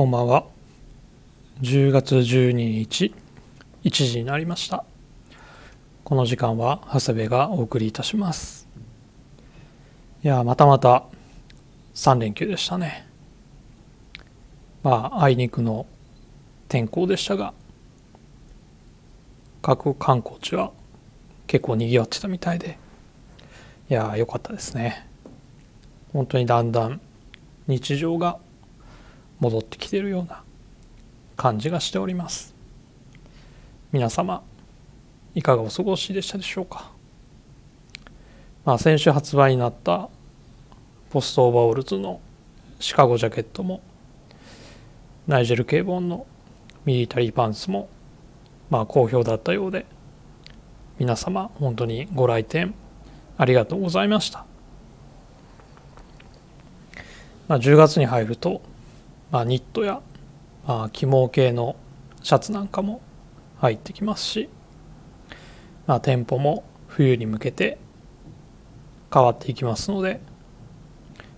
こんばんは。10月12日、1時になりました。この時間は長谷部がお送りいたします。いや、またまた3連休でしたね。まあ、あいにくの天候でしたが、各観光地は結構賑わってたみたいで、いや、良かったですね。本当にだんだん日常が戻ってきてるような感じがしております。皆様いかがお過ごしでしたでしょうか？まあ先週発売になったポストオーバーオールズのシカゴジャケットもナイジェル・ケーボンのミリタリーパンツもまあ好評だったようで皆様本当にご来店ありがとうございました。まあ、10月に入ると、まあ、ニットや、まあ、起毛系のシャツなんかも入ってきますし、まあ、店舗も冬に向けて変わっていきますので、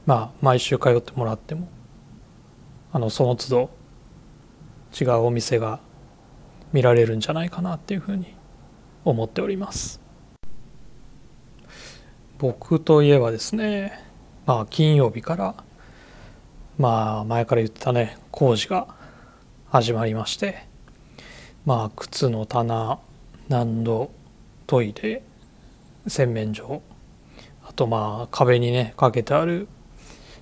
まあ、毎週通ってもらってもあのその都度違うお店が見られるんじゃないかなっていうふうに思っております。僕といえばですねまあ金曜日からまあ前から言ってたね工事が始まりましてまあ靴の棚難度トイレ洗面所あとまあ壁にねかけてある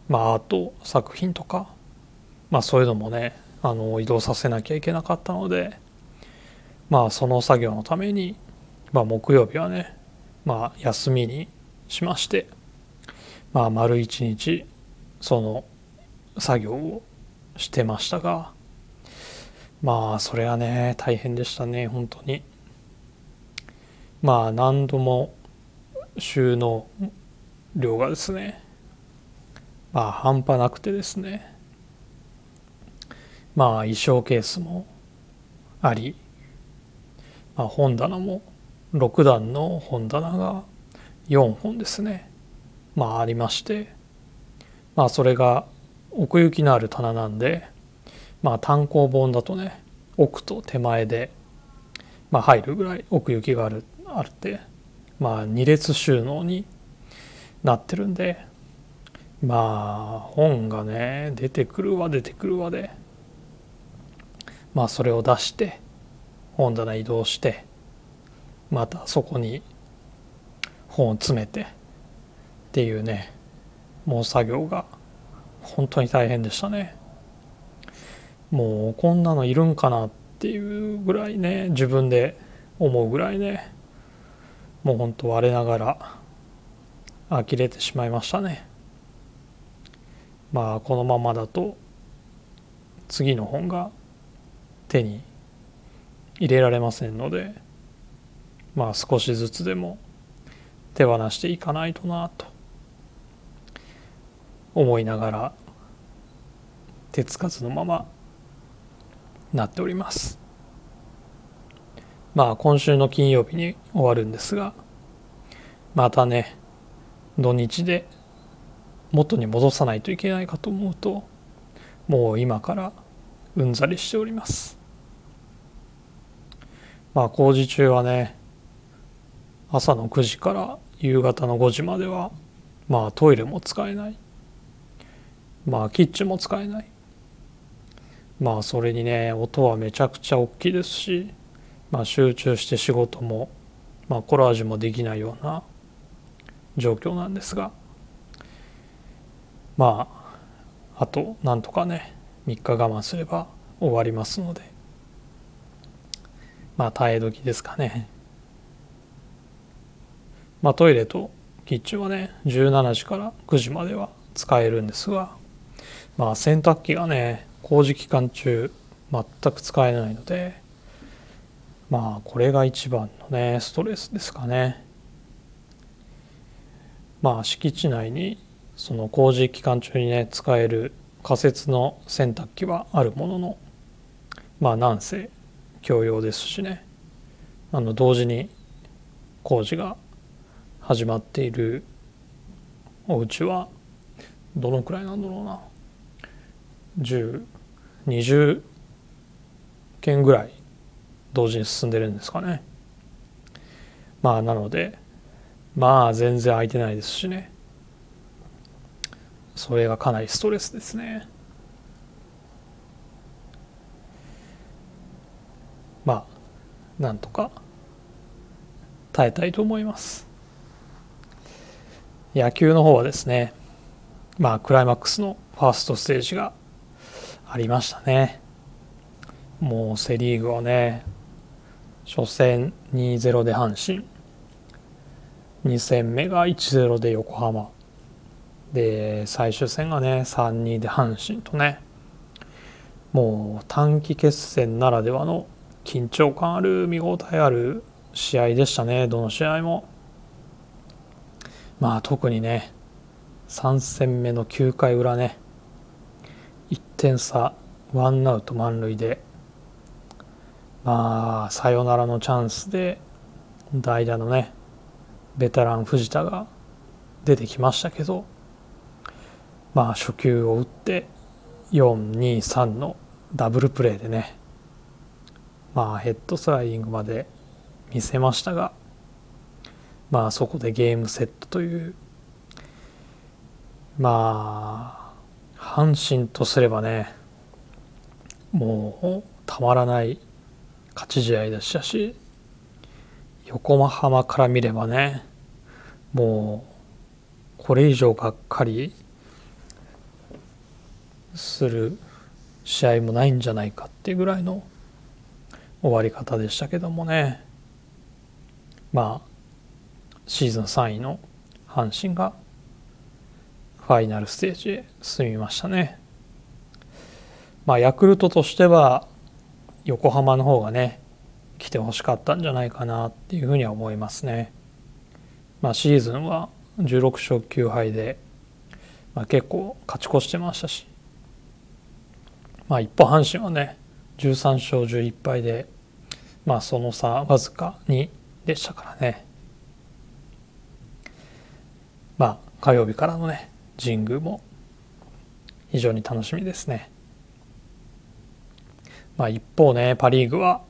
まあアート作品とかまあそういうのもねあの移動させなきゃいけなかったのでまあその作業のためにまあ木曜日はねまあ休みにしましてまあ丸一日その作業をしてましたがまあそれはね大変でしたね本当に。まあ何度も収納量がですねまあ半端なくてですねまあ衣装ケースもあり、まあ、本棚も6段の本棚が4本ですねまあありましてまあそれが奥行きのある棚なんでまあ単行本だとね奥と手前で、まあ、入るぐらい奥行きがあるあるってまあ2列収納になってるんでまあ本がね出てくるわ出てくるわでまあそれを出して本棚移動してまたそこに本を詰めてっていうねもう作業が本当に大変でしたね。もうこんなのいるんかなっていうぐらいね自分で思うぐらいねもう本当我ながら呆れてしまいましたね。まあこのままだと次の本が手に入れられませんのでまあ少しずつでも手放していかないとなと。思いながら手つかずのままなっております。まあ今週の金曜日に終わるんですがまたね土日で元に戻さないといけないかと思うともう今からうんざりしております。まあ工事中はね朝の9時から夕方の5時まではまあトイレも使えない。まあキッチンも使えない。まあそれにね音はめちゃくちゃ大きいですし、まあ、集中して仕事も、まあ、コラージュもできないような状況なんですがまああとなんとかね3日我慢すれば終わりますのでまあ耐え時ですかね。まあトイレとキッチンはね17時から9時までは使えるんですがまあ洗濯機がね工事期間中全く使えないのでまあこれが一番のねストレスですかね。まあ敷地内にその工事期間中にね使える仮設の洗濯機はあるもののまあなんせ共用ですしね。あの同時に工事が始まっているお家はどのくらいなんだろうな。10 20件ぐらい同時に進んでるんですかね。まあなのでまあ全然空いてないですしね。それがかなりストレスですね。まあなんとか耐えたいと思います。野球の方はですねまあクライマックスのファーストステージがありましたね。もうセ・リーグはね初戦2-0で阪神。2戦目が1-0で横浜。で最終戦がね3-2で阪神とね。もう短期決戦ならではの緊張感ある見応えある試合でしたね。どの試合も。まあ特にね3戦目の9回裏ね点差ワンアウト満塁でまあサヨナラのチャンスで代打のねベテラン藤田が出てきましたけどまあ初球を打って423のダブルプレーでねまあヘッドスライディングまで見せましたがまあそこでゲームセットというまあ阪神とすればねもうたまらない勝ち試合でしたし横浜から見ればねもうこれ以上がっかりする試合もないんじゃないかっていうぐらいの終わり方でしたけどもね。まあシーズン3位の阪神がファイナルステージへ進みましたね。まあヤクルトとしては横浜の方がね来てほしかったんじゃないかなっていうふうには思いますね。まあシーズンは16勝9敗で、まあ、結構勝ち越してましたしまあ一方阪神はね13勝11敗でまあその差わずか2でしたからねまあ火曜日からのね神宮も非常に楽しみですね。まあ一方ねパ・リーグは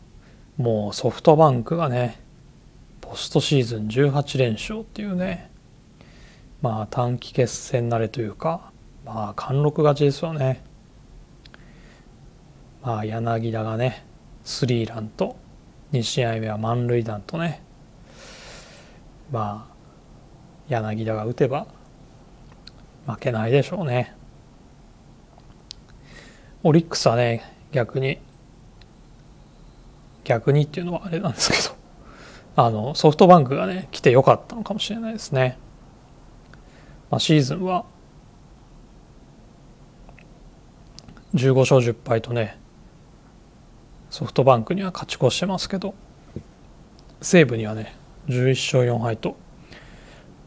もうソフトバンクがねポストシーズン18連勝っていうねまあ短期決戦慣れというかまあ貫禄勝ちですよね。まあ柳田がねスリーランと2試合目は満塁弾とねまあ柳田が打てば負けないでしょうね。オリックスはね逆に逆にっていうのはあれなんですけど あのソフトバンクがね来てよかったのかもしれないですね。まあ、シーズンは15勝10敗とねソフトバンクには勝ち越してますけど西武にはね11勝4敗と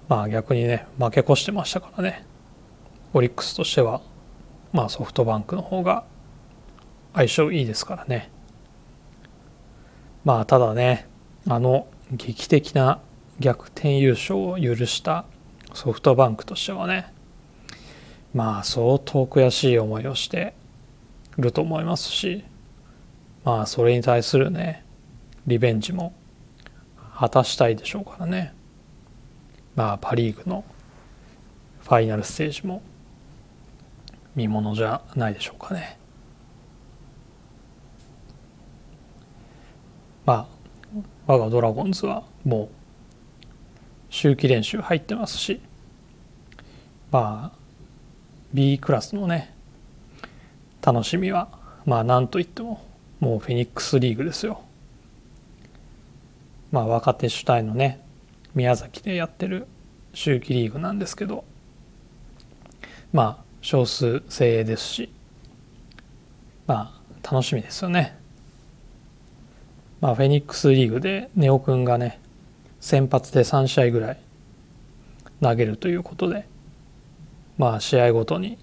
まあ逆にね負け越してましたからねオリックスとしてはまあソフトバンクの方が相性いいですからね。まあただねあの劇的な逆転優勝を許したソフトバンクとしてはねまあ相当悔しい思いをしてると思いますしまあそれに対するねリベンジも果たしたいでしょうからね。まあパ・リーグのファイナルステージも見ものじゃないでしょうかね。まあ我がドラゴンズはもう秋季練習入ってますしまあ B クラスのね楽しみはまあ何といってももうフェニックスリーグですよ。まあ若手主体のね宮崎でやってる秋季リーグなんですけどまあ少数精鋭ですしまあ楽しみですよね。まあフェニックスリーグでネオくんがね先発で3試合ぐらい投げるということでまあ試合ごとに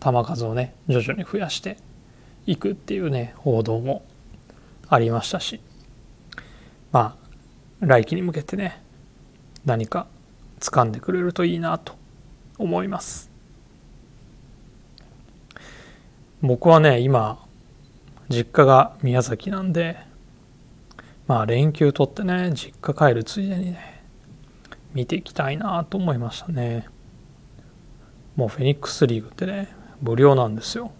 球数をね徐々に増やしていくっていうね報道もありましたしまあ来季に向けてね何か掴んでくれるといいなと思います僕はね今実家が宮崎なんでまあ連休取ってね実家帰るついでにね見ていきたいなと思いましたね。もうフェニックスリーグってね無料なんですよ。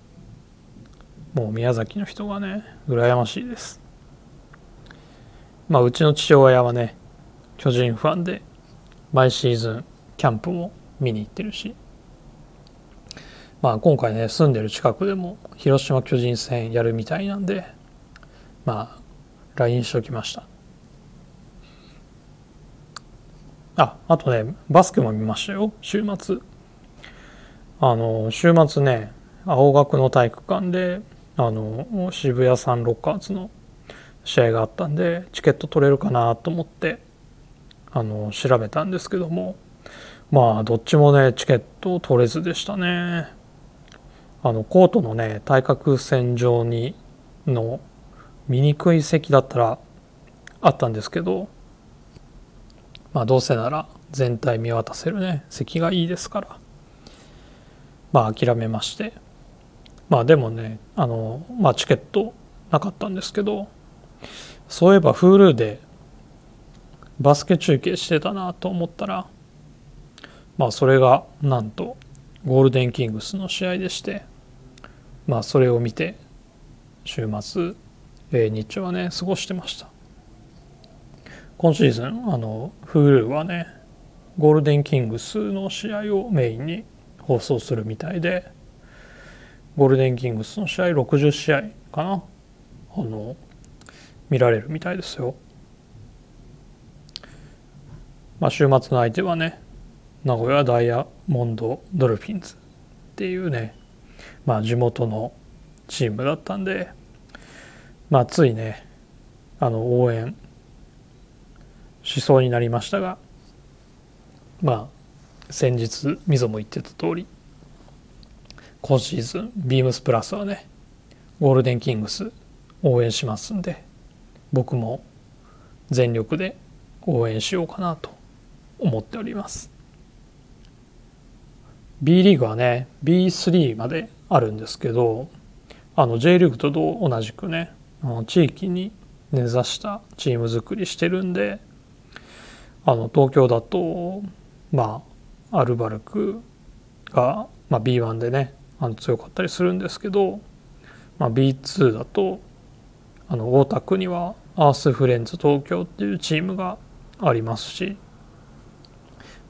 もう宮崎の人がね羨ましいです。まあうちの父親はね巨人ファンで毎シーズンキャンプも見に行ってるし。まあ今回ね住んでる近くでも広島巨人戦やるみたいなんでまあ LINE しときました。ああとねバスケも見ましたよ。週末。あの週末ね青学の体育館であの渋谷サンロッカーズの試合があったんでチケット取れるかなと思ってあの調べたんですけどもまあどっちもねチケット取れずでしたね。あのコートのね対角線上にの見にくい席だったらあったんですけどまあどうせなら全体見渡せるね席がいいですから。まあ諦めまして。まあでもねあのまあチケットなかったんですけどそういえば Hulu でバスケ中継してたなと思ったらまあそれがなんとゴールデンキングスの試合でしてまあそれを見て週末、えー、日中はね過ごしてました。今シーズンあの Hulu はねゴールデンキングスの試合をメインに放送するみたいでゴールデンキングスの試合60試合かなあの見られるみたいですよ。まあ週末の相手はね名古屋ダイヤモンドドルフィンズっていうねまあ地元のチームだったんでまあついねあの応援しそうになりましたがまあ先日みぞも言ってた通り今シーズンビームスプラスはねゴールデンキングス応援しますんで僕も全力で応援しようかなと思っております。B リーグはね B3 まであるんですけどあの J リーグと同じくね地域に根ざしたチーム作りしてるんであの東京だとまあアルバルクが、まあ、B1 でねあの強かったりするんですけど、まあ、B2 だとあの大田区にはアースフレンズ東京っていうチームがありますし、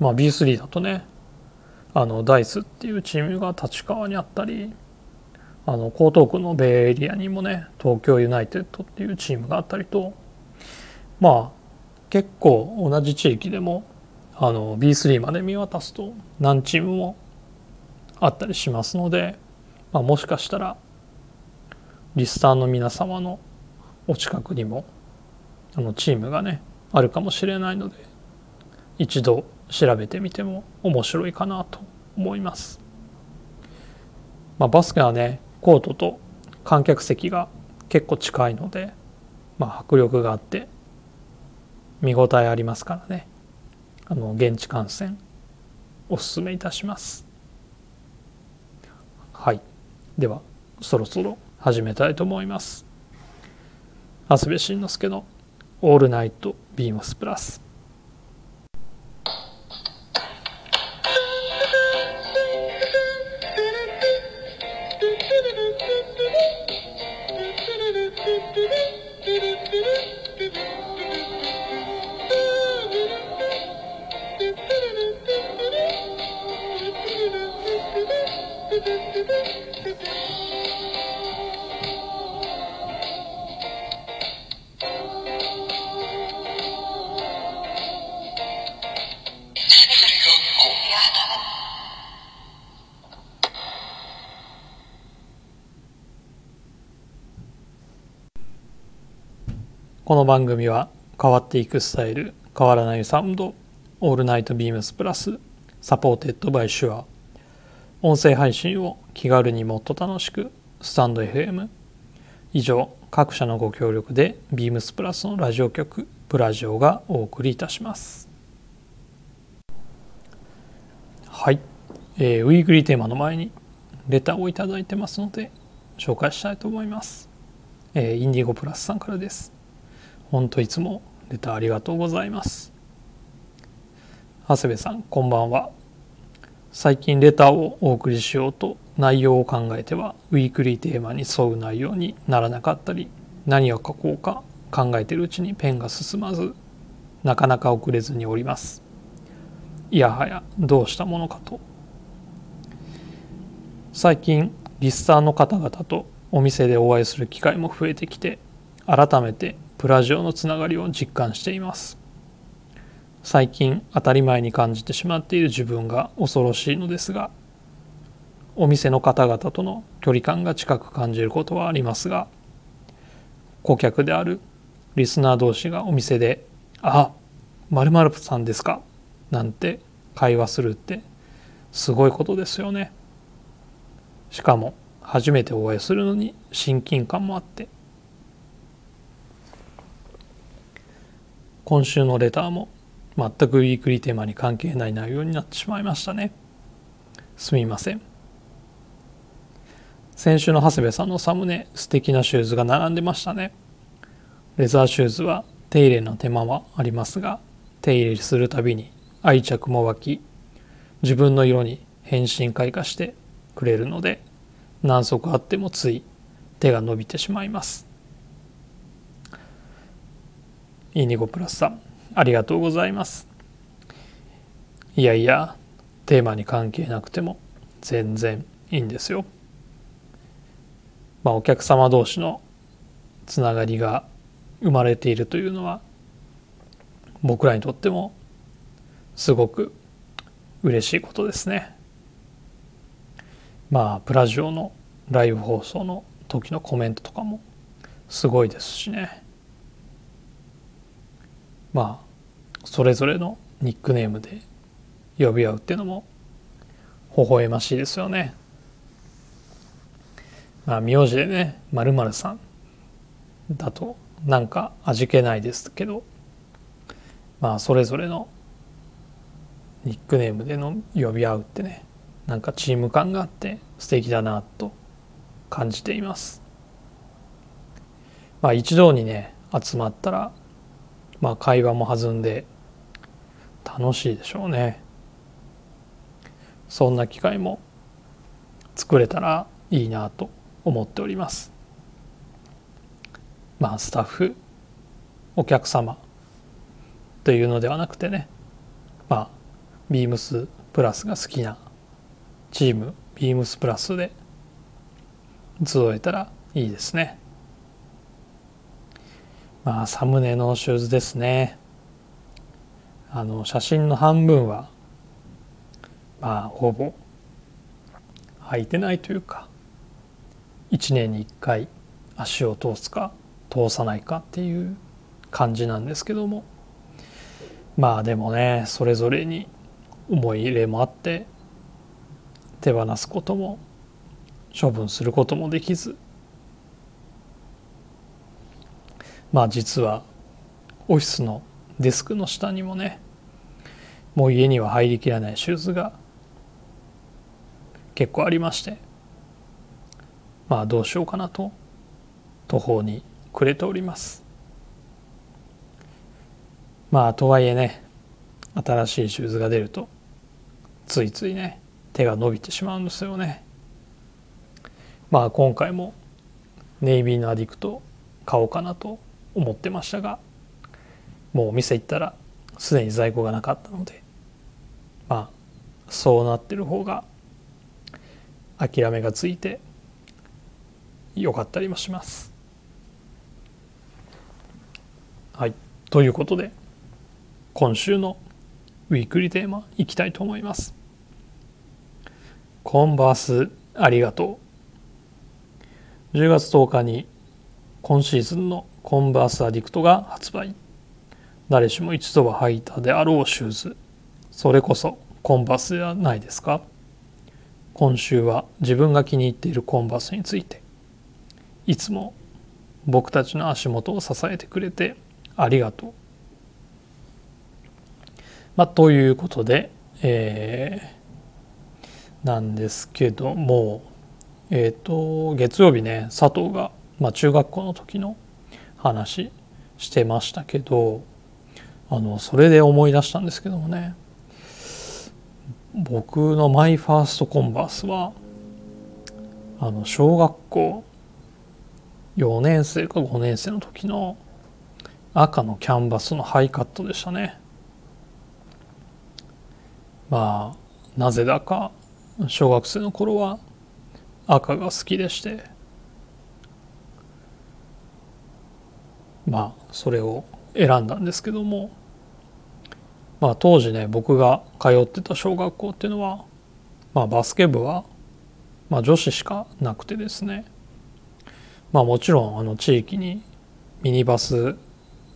まあ、B3 だとねあのダイスっていうチームが立川にあったりあの江東区のベイエリアにもね東京ユナイテッドっていうチームがあったりとまあ結構同じ地域でもあの B3 まで見渡すと何チームもあったりしますので、まあ、もしかしたらリスターの皆様のお近くにもあのチームがねあるかもしれないので一度調べてみても面白いかなと思います。まあ、バスケはねコートと観客席が結構近いので、まあ、迫力があって見応えありますからね。あの現地観戦おすすめいたします。はい。ではそろそろ始めたいと思います。長谷部慎之介の「オールナイトビームスプラス」この番組は変わっていくスタイル変わらないサウンド All Night BEAMS PLUS supported by SHURE 音声配信を気軽にもっと楽しくスタンド FM 以上各社のご協力でビームスプラスのラジオ局プラジオがお送りいたします。はい、えー、ウィークリーテーマの前にレターをいただいてますので紹介したいと思います。えー、インディゴプラスさんからです。本当いつもレターありがとうございます。長谷部さんこんばんは。最近レターをお送りしようと内容を考えてはウィークリーテーマに沿う内容にならなかったり何を書こうか考えているうちにペンが進まずなかなか遅れずにおります。いやはやどうしたものかと。最近リスターの方々とお店でお会いする機会も増えてきて改めてプラジオのつながりを実感しています最近当たり前に感じてしまっている自分が恐ろしいのですがお店の方々との距離感が近く感じることはありますが顧客であるリスナー同士がお店で「あ〇〇さんですか」なんて会話するってすごいことですよね。しかも初めてお会いするのに親近感もあって今週のレターも全くウィークリーテーマに関係ない内容になってしまいましたね。すみません。先週の長谷部さんのサムネ素敵なシューズが並んでましたね。レザーシューズは手入れの手間はありますが手入れするたびに愛着も湧き自分の色に変身開花してくれるので何足あってもつい手が伸びてしまいます。イニゴプラスさんありがとうございます。いやいやテーマに関係なくても全然いいんですよ。まあお客様同士のつながりが生まれているというのは僕らにとってもすごく嬉しいことですね。まあプラジオのライブ放送の時のコメントとかもすごいですしね。まあそれぞれのニックネームで呼び合うっていうのも微笑ましいですよねまあ名字でね「まるさん」だとなんか味気ないですけどまあそれぞれのニックネームでの呼び合うってねなんかチーム感があって素敵だなと感じています。まあ一堂にね集まったらまあ会話も弾んで楽しいでしょうね。そんな機会も作れたらいいなと思っております。まあスタッフお客様というのではなくてねまあビームスプラスが好きなチームビームスプラスで集えたらいいですねまあサムネのシューズですね。あの写真の半分はまあほぼ履いてないというか1年に1回足を通すか通さないかっていう感じなんですけども。まあでもねそれぞれに思い入れもあって手放すことも処分することもできずまあ実はオフィスのデスクの下にもねもう家には入りきらないシューズが結構ありましてまあどうしようかなと途方に暮れております。まあとはいえね新しいシューズが出るとついついね手が伸びてしまうんですよね。まあ今回もネイビーのアディクト買おうかなと思ってましたがもうお店行ったらすでに在庫がなかったのでまあそうなってる方が諦めがついてよかったりもします。はいということで今週のウィークリーテーマいきたいと思います。コンバースありがとう。10月10日に今シーズンのコンバースアディクトが発売。誰しも一度は履いたであろうシューズ。それこそコンバースではないですか今週は自分が気に入っているコンバースについていつも僕たちの足元を支えてくれてありがとう。まあ、ということで、えーなんですけども、えっ、ー、と月曜日ね佐藤がまあ、中学校の時の話してましたけどあのそれで思い出したんですけどもね。僕のマイファーストコンバースはあの小学校4年生か5年生の時の赤のキャンバスのハイカットでしたね。まあなぜだか小学生の頃は赤が好きでしてまあそれを選んだんですけども。まあ当時ね僕が通ってた小学校っていうのはまあバスケ部はまあ女子しかなくてですね。まあもちろんあの地域にミニバス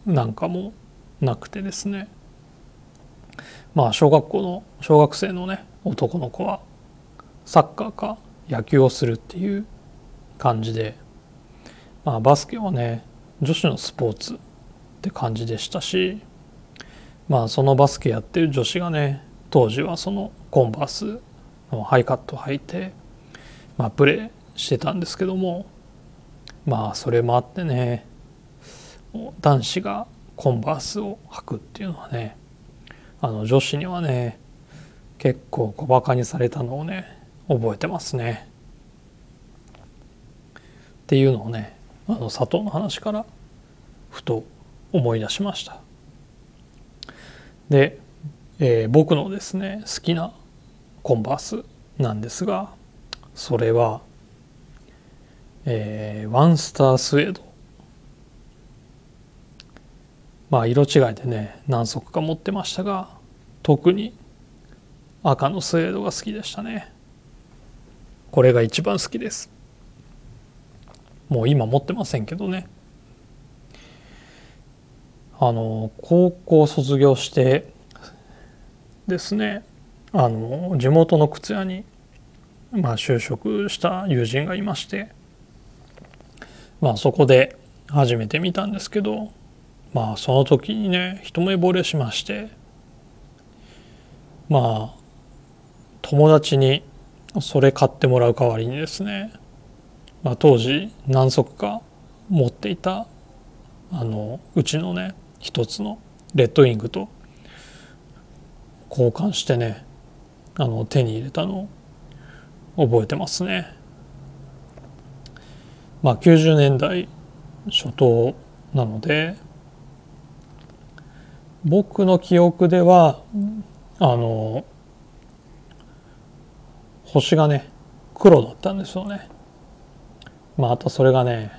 なんかもなくてですね。まあ小学校の小学生のね男の子はサッカーか野球をするっていう感じで。まあバスケはね女子のスポーツって感じでしたしまあそのバスケやってる女子がね当時はそのコンバースのハイカット履いてまあプレーしてたんですけどもまあそれもあってね男子がコンバースを履くっていうのはねあの女子にはね結構小バカにされたのをね覚えてますね。っていうのをねあの佐藤の話からふと思い出しました。で、えー、僕のですね好きなコンバースなんですがそれは、えー、ワンスタースウェード。まあ色違いでね何足か持ってましたが特に赤のスウェードが好きでしたね。これが一番好きです。もう今持ってませんけどね。あの高校卒業してですねあの地元の靴屋に、まあ、就職した友人がいましてまあそこで初めて見たんですけどまあその時にね一目惚れしましてまあ友達にそれ買ってもらう代わりにですね、まあ、当時何足か持っていたあのうちのね一つのレッドウィングと交換してねあの手に入れたのを覚えてますね。まあ90年代初頭なので僕の記憶ではあの星がね黒だったんですよねまたそれがね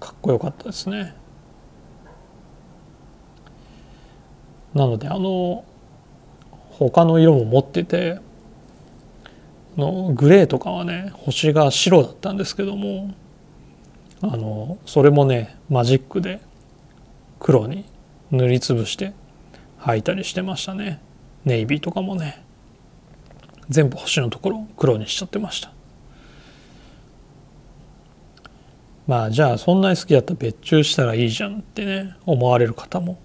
かっこよかったですね。なのであの他の色も持っててのグレーとかはね星が白だったんですけどもあのそれもねマジックで黒に塗りつぶして履いたりしてましたね。ネイビーとかもね。全部星のところ黒にしちゃってました。まあじゃあそんなに好きだったら別注したらいいじゃんってね思われる方も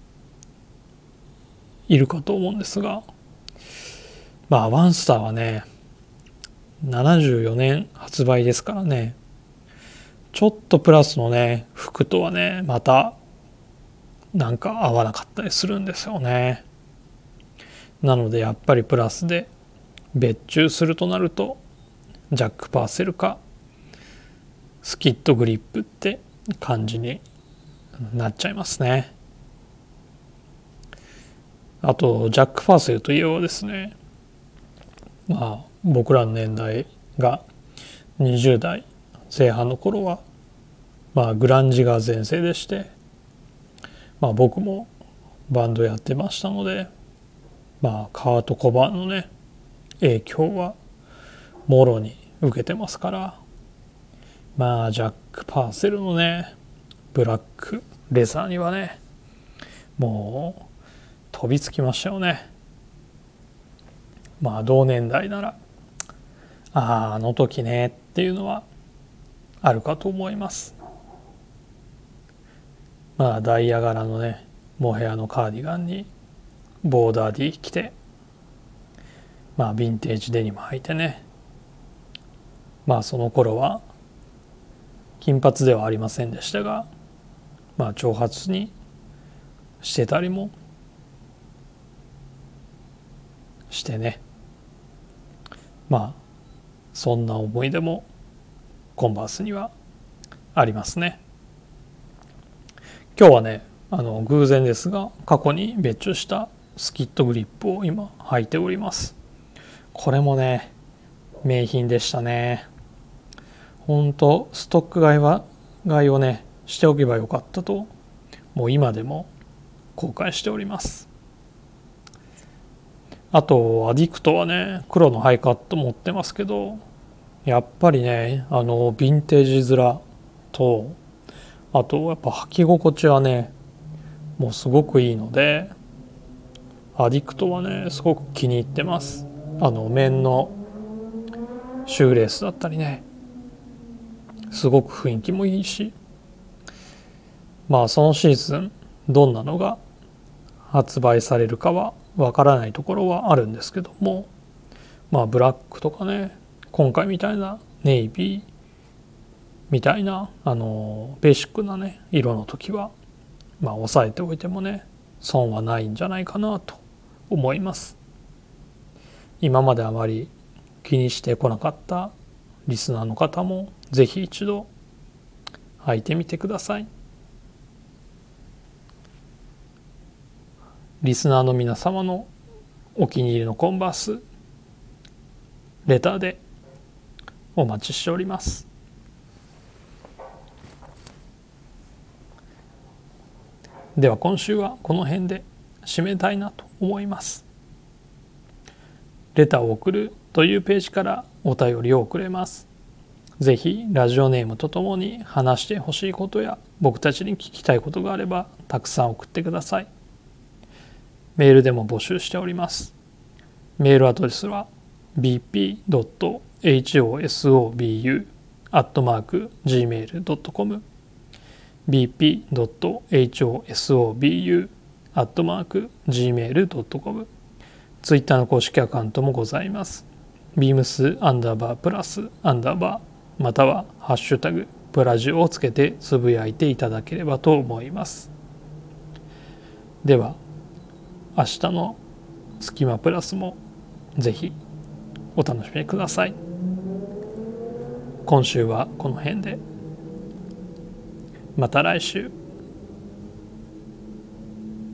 いるかと思うんですがまあワンスターはね74年発売ですからねちょっとプラスのね服とはねまたなんか合わなかったりするんですよね。なのでやっぱりプラスで別注するとなるとジャック・パーセルかスキットグリップって感じになっちゃいますね。あとジャック・パーセルといえばですねまあ僕らの年代が20代前半の頃はまあグランジが全盛でしてまあ、僕もバンドやってましたので、まあ、カート・コバンのね影響はもろに受けてますからまあジャック・パーセルのねブラックレザーにはねもう飛びつきましたよね。まあ同年代ならあああの時ねっていうのはあるかと思います。まあダイヤ柄のねモヘアのカーディガンにボーダーディー着てまあヴィンテージデニム履いてね。まあその頃は金髪ではありませんでしたがまあ長髪にしてたりもしてね。まあそんな思い出もコンバースにはありますね。今日はねあの偶然ですが過去に別注したスキットグリップを今履いております。これもね名品でしたね。ほんとストック買いは買いをねしておけばよかったともう今でも後悔しております。あとアディクトはね黒のハイカット持ってますけどやっぱりねあのヴィンテージ面とあとやっぱ履き心地はねもうすごくいいのでアディクトはねすごく気に入ってます。あの面のシューレースだったりねすごく雰囲気もいいしまあそのシーズンどんなのが発売されるかはわからないところはあるんですけどもまあブラックとかね今回みたいなネイビーみたいなあのベーシックなね色の時はまあ押さえておいてもね損はないんじゃないかなと思います。今まであまり気にしてこなかったリスナーの方も是非一度履いてみてください。リスナーの皆様のお気に入りのコンバースレターでお待ちしております。では今週はこの辺で締めたいなと思います。レターを送るというページからお便りを送れます。ぜひラジオネームとともに話してほしいことや僕たちに聞きたいことがあればたくさん送ってください。メールでも募集しております。メールアドレスは bp.hosobu.gmail.com bp.hosobu.gmail.com ツイッターの公式アカウントもございます。beams アンダーバープラスアンダーバーまたはハッシュタグプラジオをつけてつぶやいていただければと思います。では明日のスキマプラスもぜひお楽しみください。今週はこの辺でまた来週。